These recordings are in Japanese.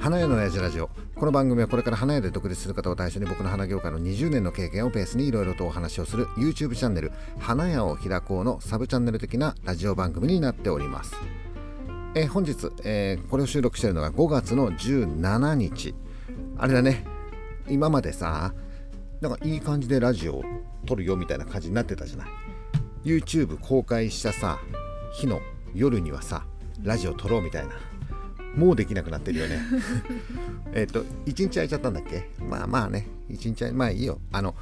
花屋の親父ラジオ。この番組はこれから花屋で独立する方を対象に僕の花業界の20年の経験をベースにいろいろとお話をする YouTube チャンネル花屋を開こうのサブチャンネル的なラジオ番組になっております。え本日、えーこれを収録しているのが5月の17日。あれだね。今までさなんかいい感じでラジオを撮るよみたいな感じになってたじゃない？YouTube 公開したさ日の夜にはさラジオ撮ろうみたいな。もうできなくなってるよね。えっと1日空いちゃったんだっけ？まあまあね。1日空いまあいいよ。あの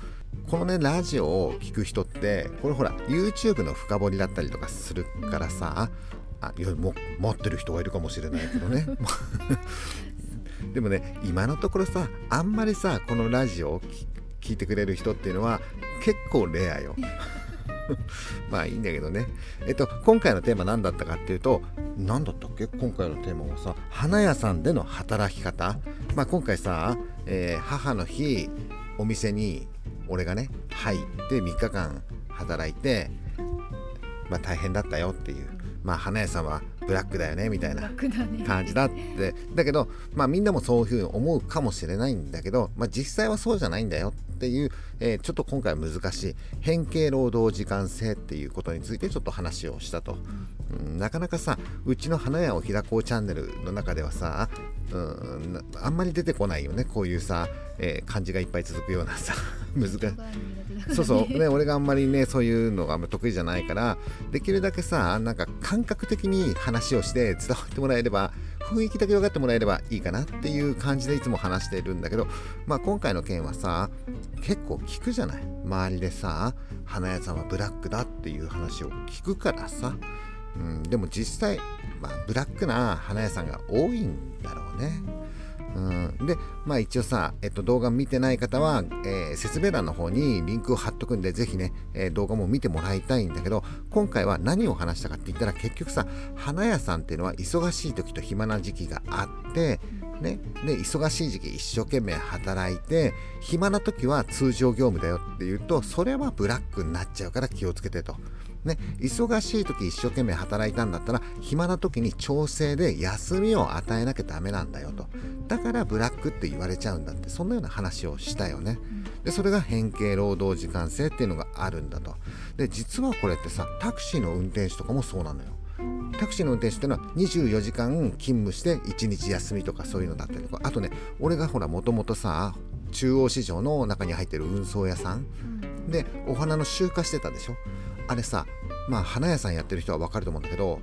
このねラジオを聞く人ってこれほら YouTube の深掘りだったりとかするからさあいやも持ってる人がいるかもしれないけどね。でもね今のところさあんまりさこのラジオを聞聞いてくれる人っていうのは結構レアよ。まあいいんだけどね。えっと今回のテーマ何だったかっていうと何だったっけ？今回のテーマはさ花屋さんでの働き方。まあ今回さ、えー母の日お店に俺がね入って3日間働いてまあ大変だったよっていう。まあ花屋さんはブラックだよねみたいな感じだって。だけどまあみんなもそういうふうに思うかもしれないんだけど、まあ、実際はそうじゃないんだよっていう、えーちょっと今回は難しい。変形労働時間制っていうことについてちょっと話をしたと、うんなかなかさうちの花屋を開こうチャンネルの中ではさ、うん、なあんまり出てこないよねこういうさ、えー漢字がいっぱい続くようなさ難しいそうそう、ね、俺があんまりねそういうのが得意じゃないからできるだけさなんか感覚的に話をして伝わってもらえれば雰囲気だけ分かってもらえればいいかなっていう感じでいつも話しているんだけど、まあ、今回の件はさ結構聞くじゃない？周りでさ花屋さんはブラックだっていう話を聞くからさ、うん、でも実際、まあ、ブラックな花屋さんが多いんだろうね。うん、で、まあ一応さ、えっと、動画見てない方は、えー説明欄の方にリンクを貼っとくんで、ぜひね、えー動画も見てもらいたいんだけど、今回は何を話したかって言ったら、結局さ、花屋さんっていうのは忙しい時と暇な時期があって、ね、で忙しい時期一生懸命働いて暇な時は通常業務だよっていうとそれはブラックになっちゃうから気をつけてと。ね、忙しい時一生懸命働いたんだったら暇な時に調整で休みを与えなきゃダメなんだよと。だからブラックって言われちゃうんだって。そんなような話をしたよね。でそれが変形労働時間制っていうのがあるんだと。で実はこれってさタクシーの運転手とかもそうなのよ。タクシーの運転手っていうのは24時間勤務して1日休みとかそういうのだったりとか。あとね俺がほらもともとさ中央市場の中に入ってる運送屋さん。でお花の集荷してたでしょあれさまあ花屋さんやってる人は分かると思うんだけど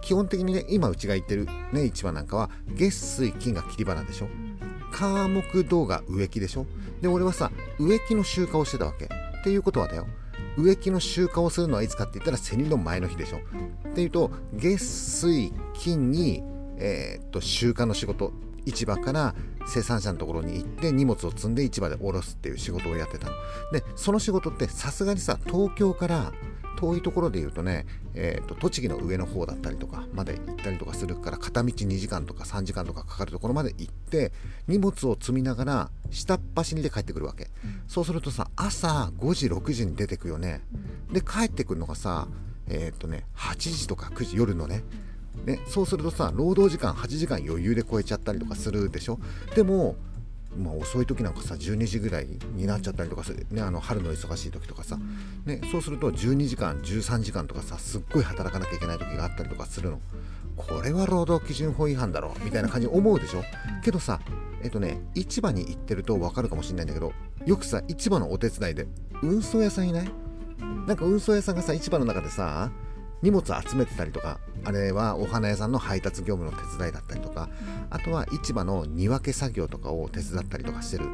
基本的にね今うちが行ってるね市場なんかは月水金が切り花でしょ。火木土が植木でしょ。で俺はさ植木の集荷をしてたわけ。っていうことはだよ。植木の集荷をするのはいつかって言ったら競りの前の日でしょ。っていうと月水金に、えーっと集荷の仕事。市場から生産者のところに行って荷物を積んで市場で下ろすっていう仕事をやってたの。でその仕事ってさすがにさ東京から遠いところで言うとね、えー、と栃木の上の方だったりとかまで行ったりとかするから片道2時間とか3時間とかかかるところまで行って荷物を積みながら下っ走りで帰ってくるわけ、そうするとさ朝5時6時に出てくよね。で帰ってくるのがさえっ、とね8時とか9時夜のね。ね、そうするとさ労働時間8時間余裕で超えちゃったりとかするでしょ。でもまあ、遅い時なんかさ12時ぐらいになっちゃったりとかする、ね、あの春の忙しい時とかさ、ね、そうすると12時間13時間とかさすっごい働かなきゃいけない時があったりとかするの。これは労働基準法違反だろみたいな感じに思うでしょ。けどさえっとね市場に行ってると分かるかもしれないんだけどよくさ市場のお手伝いで運送屋さんいない？なんか運送屋さんがさ市場の中でさ荷物集めてたりとかあれはお花屋さんの配達業務の手伝いだったりとかあとは市場の荷分け作業とかを手伝ったりとかしてる。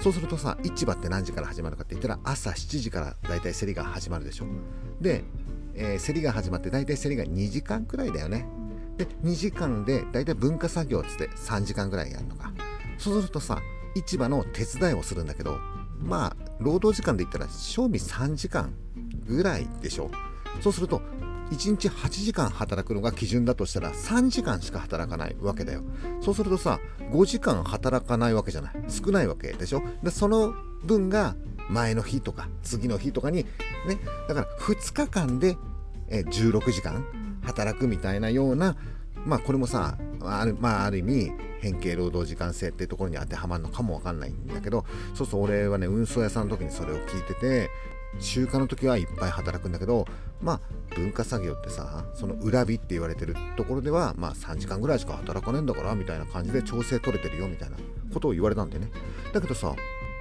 そうするとさ市場って何時から始まるかって言ったら朝7時からだいたい競りが始まるでしょ。で、えー競りが始まってだいたい競りが2時間くらいだよね。で2時間でだいたい文化作業っつって3時間くらいやるのか。そうするとさ市場の手伝いをするんだけどまあ労働時間で言ったら賞味3時間ぐらいでしょ。そうすると1日8時間働くのが基準だとしたら3時間しか働かないわけだよ。そうするとさ5時間働かないわけじゃない。少ないわけでしょ。でその分が前の日とか次の日とかにねだから2日間で16時間働くみたいなようなまあこれもさある,、まあ、ある意味変形労働時間制っていうところに当てはまるのかもわかんないんだけどそうそう俺はね運送屋さんの時にそれを聞いてて中華の時はいっぱい働くんだけどまあ文化作業ってさその裏日って言われてるところではまあ3時間ぐらいしか働かねえんだからみたいな感じで調整取れてるよみたいなことを言われたんでね。だけどさ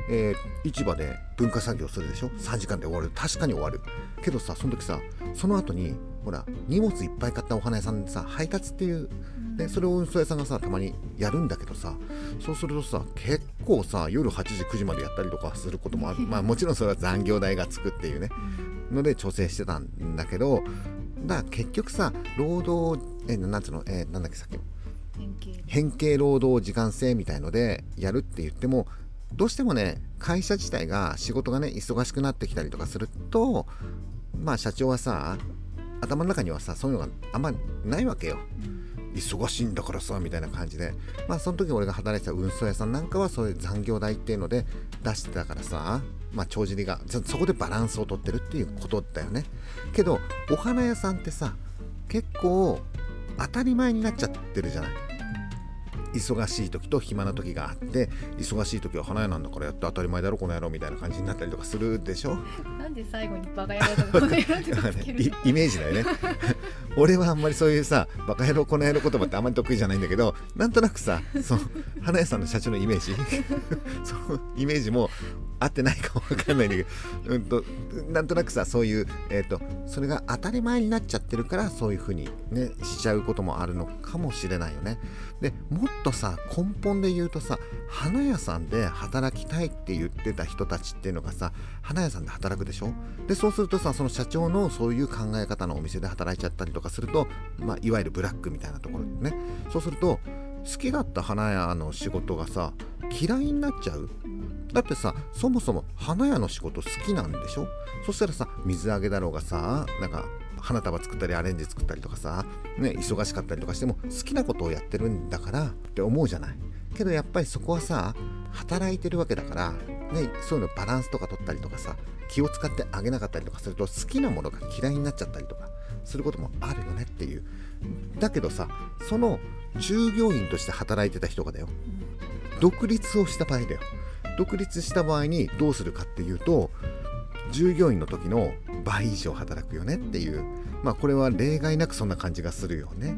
えー、市場で文化作業するでしょ？3時間で終わる。確かに終わる。けどさその時さその後にほら荷物いっぱい買ったお花屋さんでさ配達っていうでそれを運送屋さんがさたまにやるんだけどさそうするとさ結構さ夜8時9時までやったりとかすることもある。まあもちろんそれは残業代がつくっていうね。ので調整してたんだけどだから結局さ労働えなんつうの？えー、なんだっけさっきの。変形労働時間制みたいのでやるって言ってもどうしてもね会社自体が仕事がね忙しくなってきたりとかするとまあ社長はさ頭の中にはさそういうのがあんまないわけよ。忙しいんだからさみたいな感じで。まあその時俺が働いてた運送屋さんなんかはそういう残業代っていうので出してたからさまあ帳尻がそこでバランスをとってるっていうことだよね。けどお花屋さんってさ結構当たり前になっちゃってるじゃない忙しい時と暇な時があって忙しい時は花屋なんだからやって当たり前だろこの野郎みたいな感じになったりとかするでしょ？なんで最後にバカ野郎とか イメージだよね。俺はあんまりそういうさバカ野郎この野郎言葉ってあんまり得意じゃないんだけどなんとなくさそう花屋さんの社長のイメージ？そのイメージも合ってないかもわかんないんだけど、うんと、なんとなくさそういう、えーと、それが当たり前になっちゃってるからそういう風にねしちゃうこともあるのかもしれないよね。でもっとさ根本で言うとさ花屋さんで働きたいって言ってた人たちっていうのがさ花屋さんで働くでしょ？でそうするとさその社長のそういう考え方のお店で働いちゃったりとかすると、まあ、いわゆるブラックみたいなところでね。そうすると好きだった花屋の仕事がさ嫌いになっちゃう。だってさそもそも花屋の仕事好きなんでしょ？そしたらさ水揚げだろうがさなんか花束作ったりアレンジ作ったりとかさ、ね、忙しかったりとかしても好きなことをやってるんだからって思うじゃない。けどやっぱりそこはさ働いてるわけだから、ね、そういうのバランスとか取ったりとかさ気を使ってあげなかったりとかすると好きなものが嫌いになっちゃったりとかすることもあるよねっていう。だけどさその従業員として働いてた人がだよ。独立をした場合だよ。独立した場合にどうするかっていうと従業員の時の倍以上働くよねっていう。まあこれは例外なくそんな感じがするよね。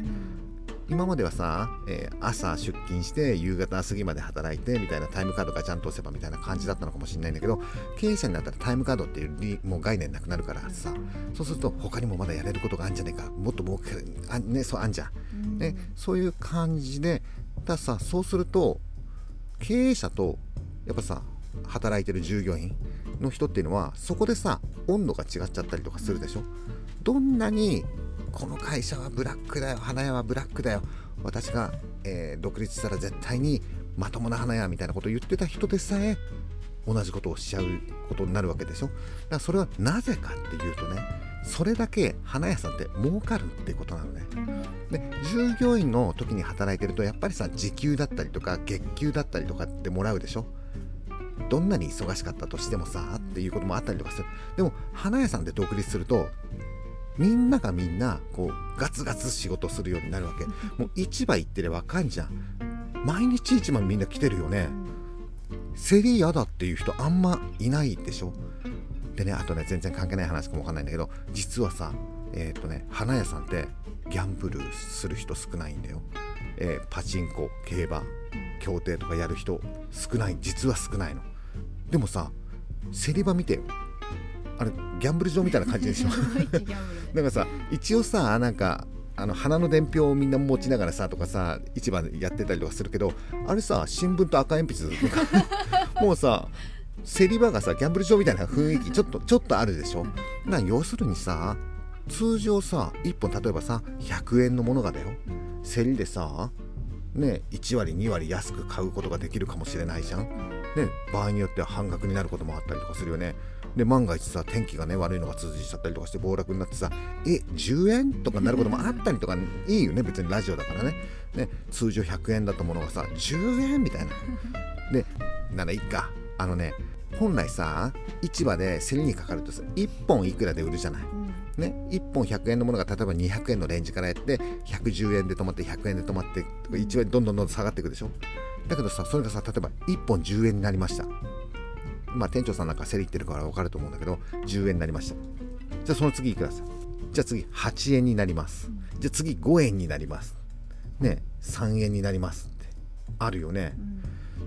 今まではさ、えー、朝出勤して夕方過ぎまで働いてみたいなタイムカードがちゃんと押せばみたいな感じだったのかもしれないんだけど経営者になったらタイムカードっていうもう概念なくなるからさそうすると他にもまだやれることがあるんじゃねえか。もっと儲けあ,、ね、そうあんじゃん、ね、そういう感じでださそうすると経営者とやっぱさ働いてる従業員の人っていうのはそこでさ温度が違っちゃったりとかするでしょ。どんなにこの会社はブラックだよ花屋はブラックだよ。私が、えー、独立したら絶対にまともな花屋みたいなことを言ってた人でさえ同じことをしちゃうことになるわけでしょ。だからそれはなぜかっていうとねそれだけ花屋さんって儲かるってことなのね。で従業員の時に働いてるとやっぱりさ時給だったりとか月給だったりとかってもらうでしょ。どんなに忙しかったとしてもさっていうこともあったりとかする。でも花屋さんで独立するとみんながみんなこうガツガツ仕事するようになるわけ。もう市場行ってればわかんじゃん。毎日市場みんな来てるよね。競り嫌だっていう人あんまいないでしょ。でねあとね全然関係ない話かもわかんないんだけど実はさえっ、ー、とね花屋さんってギャンブルする人少ないんだよ、えー、パチンコ競馬競艇とかやる人少ない。実は少ないのでもさ競り場見てよ。あれギャンブル場みたいな感じでしょ？なんかさ一応さなんかあの花の伝票をみんな持ちながらさとかさ市場でやってたりとかするけどあれさ新聞と赤鉛筆 もうさ競り場がさギャンブル場みたいな雰囲気ちょっとちょっとあるでしょ？な要するにさ通常さ1本例えばさ100円のものがだよ。競りでさね1割2割安く買うことができるかもしれないじゃん、ね、場合によっては半額になることもあったりとかするよね。で万が一さ天気がね悪いのが続いちゃったりとかして暴落になってさえ10円？とかになることもあったりとかいいよね別にラジオだからね。ね通常100円だったものがさ10円？みたいな。でならいいか。あのね本来さ市場で競りにかかるとさ1本いくらで売るじゃない、ね、1本100円のものが例えば200円のレンジからやって110円で止まって100円で止まって1円どんどんどんどん下がっていくでしょだけどさそれがさ例えば1本10円になりました。まあ店長さんなんか競り行ってるから分かると思うんだけど10円になりました。じゃあその次いくらさじゃあ次8円になります。じゃあ次5円になります。ね3円になります。ってあるよね、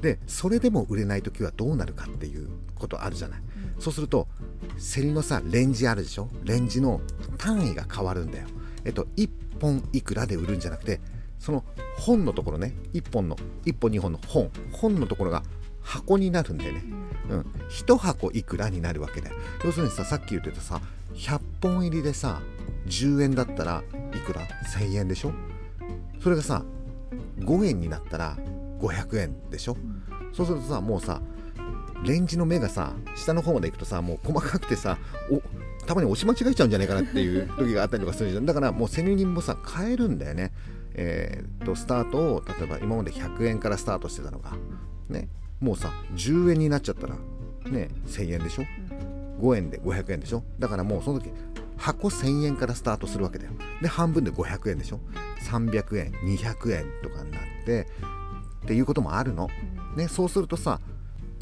でそれでも売れない時はどうなるかっていうことあるじゃない、そうすると競りのさレンジあるでしょ？レンジの単位が変わるんだよ。えっと1本いくらで売るんじゃなくてその本のところね1本の1本2本の本本のところが箱になるんだよね、うん、1箱いくらになるわけだよ。要するにささっき言ってたさ100本入りでさ10円だったらいくら？1000円でしょ？それがさ5円になったら500円でしょ、そうするとさもうさレンジの目がさ下の方まで行くとさもう細かくてさおたまに押し間違えちゃうんじゃないかなっていう時があったりとかするじゃん。だからもう競り人もさ変えるんだよねえー、とスタートを例えば今まで100円からスタートしてたのがねもうさ10円になっちゃったらね1000円でしょ？5円で500円でしょ？だからもうその時箱1000円からスタートするわけだよ。で半分で500円でしょ？300円200円とかになってっていうこともあるの、ね、そうするとさ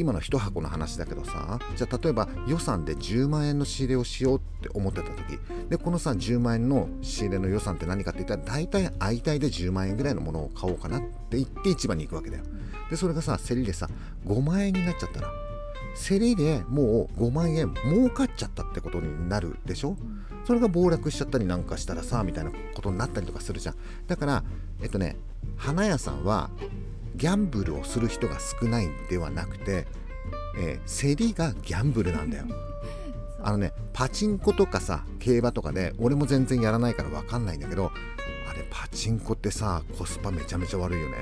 今の1箱の話だけどさじゃあ例えば予算で10万円の仕入れをしようって思ってた時でこのさ10万円の仕入れの予算って何かって言ったら大体相対で10万円ぐらいのものを買おうかなって言って市場に行くわけだよ。でそれがさ競りでさ5万円になっちゃったら競りでもう5万円儲かっちゃったってことになるでしょ？それが暴落しちゃったりなんかしたらさみたいなことになったりとかするじゃん。だからえっとね花屋さんはギャンブルをする人が少ないんではなくて、えー、競りがギャンブルなんだよ。あのねパチンコとかさ競馬とかで俺も全然やらないから分かんないんだけどあれパチンコってさコスパめちゃめちゃ悪いよね。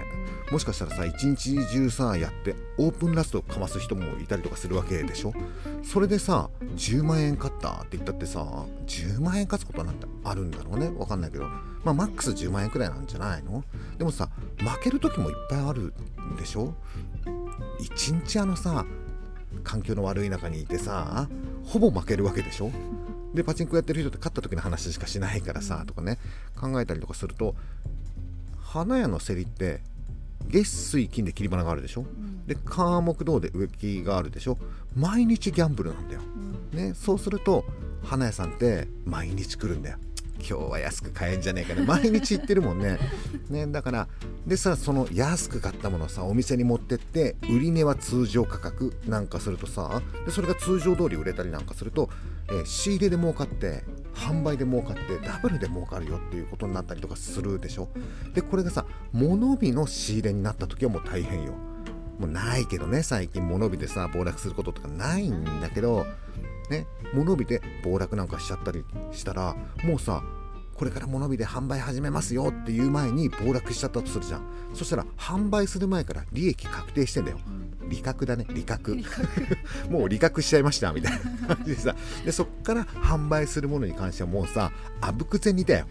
もしかしたらさ一日中さやってオープンラストかます人もいたりとかするわけでしょ？それでさ10万円勝ったって言ったってさ10万円勝つことなんてあるんだろうね？分かんないけど。まあマックス10万円くらいなんじゃないの？でもさ負ける時もいっぱいあるんでしょ？一日あのさ環境の悪い中にいてさほぼ負けるわけでしょ？でパチンコやってる人って勝った時の話しかしないからさとかね考えたりとかすると花屋の競りって月水金で切り花があるでしょ、うん、で火木道で植木があるでしょ？毎日ギャンブルなんだよ、うん、ね、そうすると花屋さんって毎日来るんだよ。今日は安く買えんじゃねえかね。毎日行ってるもんね。ねだからでさその安く買ったものをさお店に持ってって売り値は通常価格なんかするとさでそれが通常通り売れたりなんかすると、え、仕入れで儲かって販売で儲かってダブルで儲かるよっていうことになったりとかするでしょ？でこれがさ物日の仕入れになった時はもう大変よ。もうないけどね最近物日でさ暴落することとかないんだけどね物火で暴落なんかしちゃったりしたらもうさこれから物火で販売始めますよっていう前に暴落しちゃったとするじゃん。そしたら販売する前から利益確定してんだよ。利確だね。利確。もう利確しちゃいましたみたいな 感じでさ。でそっから販売するものに関してはもうさあぶく銭だよ。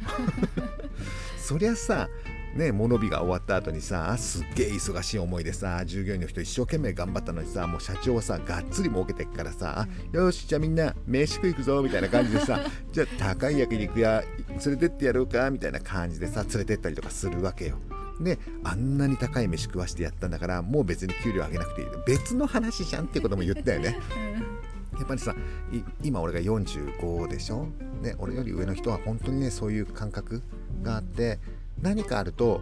そりゃさね、物日が終わった後にさすっげえ忙しい思いでさ従業員の人一生懸命頑張ったのにさもう社長はさがっつり儲けてっからさ、うん、よしじゃあみんな飯食い行くぞみたいな感じでさ じゃあ高い焼肉屋連れてってやろうかみたいな感じでさ連れてったりとかするわけよ。であんなに高い飯食わしてやったんだからもう別に給料上げなくていい別の話じゃんっていうことも言ったよね。やっぱりさ今俺が45でしょ、ね、俺より上の人は本当にねそういう感覚があって、うん何かあると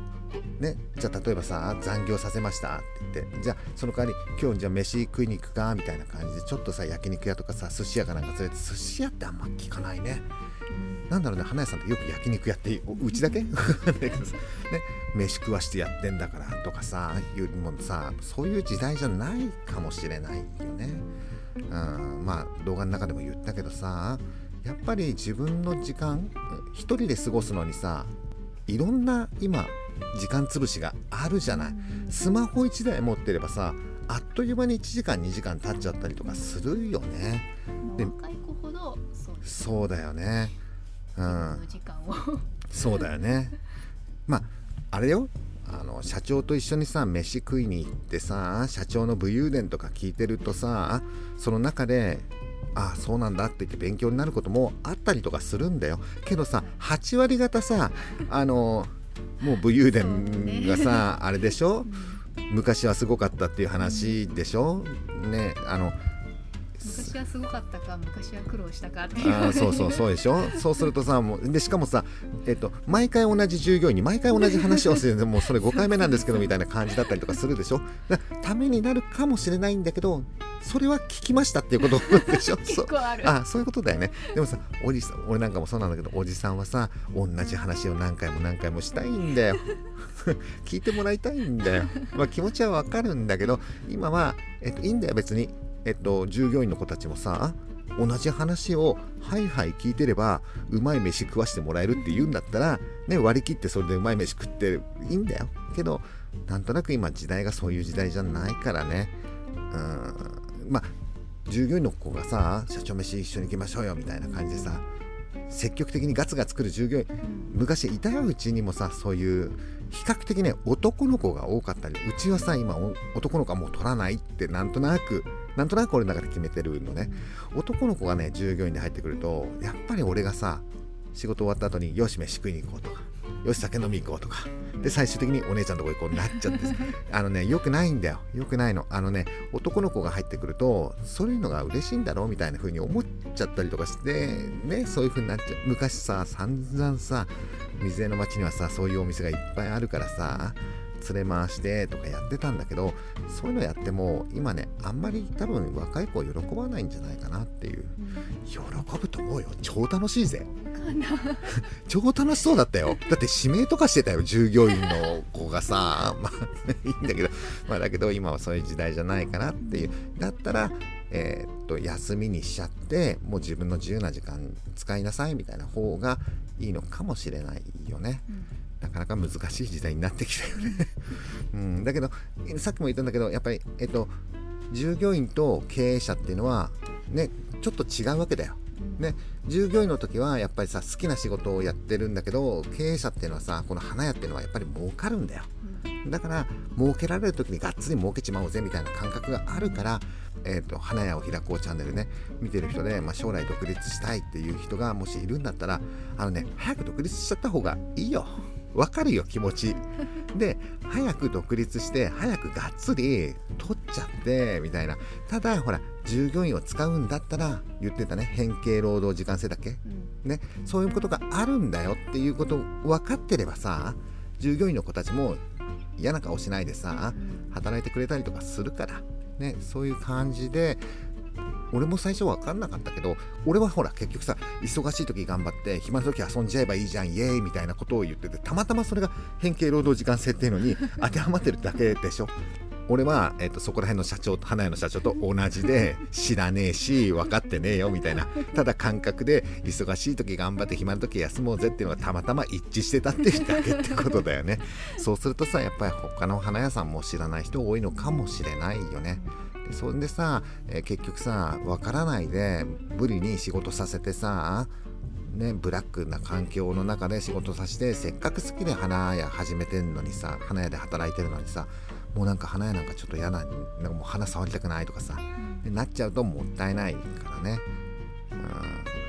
ね、じゃあ例えばさ残業させましたって言ってじゃあその代わり今日じゃあ飯食いに行くかみたいな感じでちょっとさ焼肉屋とかさ寿司屋かなんか連れて寿司屋ってあんま聞かないね。なんだろうね花屋さんってよく焼肉やってうちだけ？ね飯食わしてやってんだからとかさいうもさそういう時代じゃないかもしれないよね。うんまあ動画の中でも言ったけどさやっぱり自分の時間一人で過ごすのにさいろんな今時間つぶしがあるじゃないスマホ1台持ってればさあっという間に1時間2時間経っちゃったりとかするよね。で若い子ほどそうだよね。うん。そうだよね。まああれよあの社長と一緒にさ飯食いに行ってさ社長の武勇伝とか聞いてるとさその中でああそうなんだって言って勉強になることもあったりとかするんだよ。けどさ8割方さ あのもう武勇伝がさ、あれでしょ？昔はすごかったっていう話でしょ？ねあの昔はすごかったか昔は苦労したかっていう。あーそうそうそうでしょ？そうするとさもうでしかもさ、えっと、毎回同じ従業員に毎回同じ話をするもうそれ5回目なんですけどみたいな感じだったりとかするでしょ？だためになるかもしれないんだけどそれは聞きましたっていうこと でしょ？結そう。構ある。あそういうことだよね。でもさおじさん俺なんかもそうなんだけどおじさんはさ同じ話を何回も何回もしたいんだよ。聞いてもらいたいんだよ、まあ、気持ちはわかるんだけど今は、えっと、いいんだよ別に、えっと、従業員の子たちもさ同じ話をはいはい聞いてればうまい飯食わしてもらえるって言うんだったら、ね、割り切ってそれでうまい飯食っていいんだよ。けどなんとなく今時代がそういう時代じゃないからね。うんまあ従業員の子がさ社長飯一緒に行きましょうよみたいな感じでさ積極的にガツガツ来る従業員昔いたようちにもさそういう比較的ね男の子が多かったりうちはさ今お男の子はもう取らないってなんとなくなんとなく俺の中で決めてるのね。男の子がね従業員で入ってくるとやっぱり俺がさ仕事終わった後によし飯食いに行こうとかよし酒飲み行こうとかで最終的にお姉ちゃんのとこ行こうになっちゃって あのねよくないんだよ。よくないの。あのね男の子が入ってくるとそういうのが嬉しいんだろうみたいな風に思っちゃったりとかしてねそういう風になっちゃう。昔さ散々さ水江の町にはさそういうお店がいっぱいあるからさ連れ回してとかやってたんだけどそういうのやっても今ねあんまり多分若い子喜ばないんじゃないかなっていう。喜ぶと思うよ。超楽しいぜ。超楽しそうだったよ。だって指名とかしてたよ従業員の子がさ。まあいいんだけど。まあだけど今はそういう時代じゃないかなっていう。だったらえーっと休みにしちゃってもう自分の自由な時間使いなさいみたいな方がいいのかもしれないよね。なかなか難しい時代になってきたよね、うん、だけどさっきも言ったんだけどやっぱり、えっと、従業員と経営者っていうのはねちょっと違うわけだよ。ね、従業員の時はやっぱりさ好きな仕事をやってるんだけど経営者っていうのはさこの花屋っていうのはやっぱり儲かるんだよ。だから儲けられる時にがっつり儲けちまおうぜみたいな感覚があるから、えー、と花屋を開こうチャンネルね見てる人で、まあ、将来独立したいっていう人がもしいるんだったらあのね早く独立しちゃった方がいいよ。わかるよ気持ち。で早く独立して早くがっつり取っちゃってみたいな。ただほら従業員を使うんだったら言ってたね。変形労働時間制だっけ？ね、そういうことがあるんだよっていうこと分かってればさ従業員の子たちも嫌な顔しないでさ働いてくれたりとかするから、ね、そういう感じで俺も最初分かんなかったけど俺はほら結局さ忙しい時頑張って暇な時遊んじゃえばいいじゃんイエーイみたいなことを言っててたまたまそれが変形労働時間制っていうのに 当てはまってるだけでしょ。俺は、えっとそこら辺の社長と花屋の社長と同じで知らねえし分かってねえよみたいなただ感覚で忙しい時頑張って暇な時休もうぜっていうのがたまたま一致してたっていうだけってことだよね。そうするとさやっぱり他の花屋さんも知らない人多いのかもしれないよねでそんでさ、えー結局さ分からないで無理に仕事させてさね、ブラックな環境の中で仕事させてせっかく好きで花屋始めてんのにさ花屋で働いてるのにさもうなんか花屋なんかちょっと嫌ななんかもう花触りたくないとかさでなっちゃうともったいないからね。うん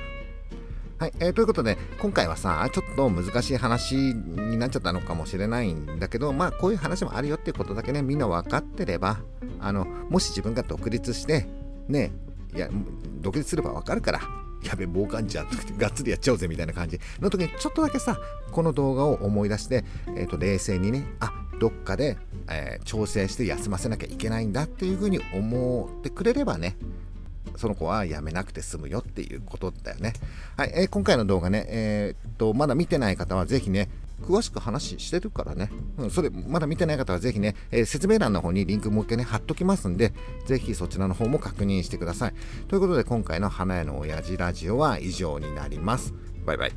はい、えーということで今回はさちょっと難しい話になっちゃったのかもしれないんだけどまあこういう話もあるよっていうことだけねみんな分かってればあのもし自分が独立してねいや独立すれば分かるからやべ儲かんじゃんってがっつりやっちゃおうぜみたいな感じ。の時にちょっとだけさこの動画を思い出して、えー、と冷静にねあどっかで、えー調整して休ませなきゃいけないんだっていうふうに思ってくれればねその子は辞めなくて済むよっていうことだよね。はい、えー今回の動画ね、えーっと、まだ見てない方はぜひね、詳しく話してるからね、うん、それまだ見てない方はぜひね、えー説明欄の方にリンクもう一回ね、貼っときますんで、ぜひそちらの方も確認してください。ということで、今回の花屋の親父ラジオは以上になります。バイバイ。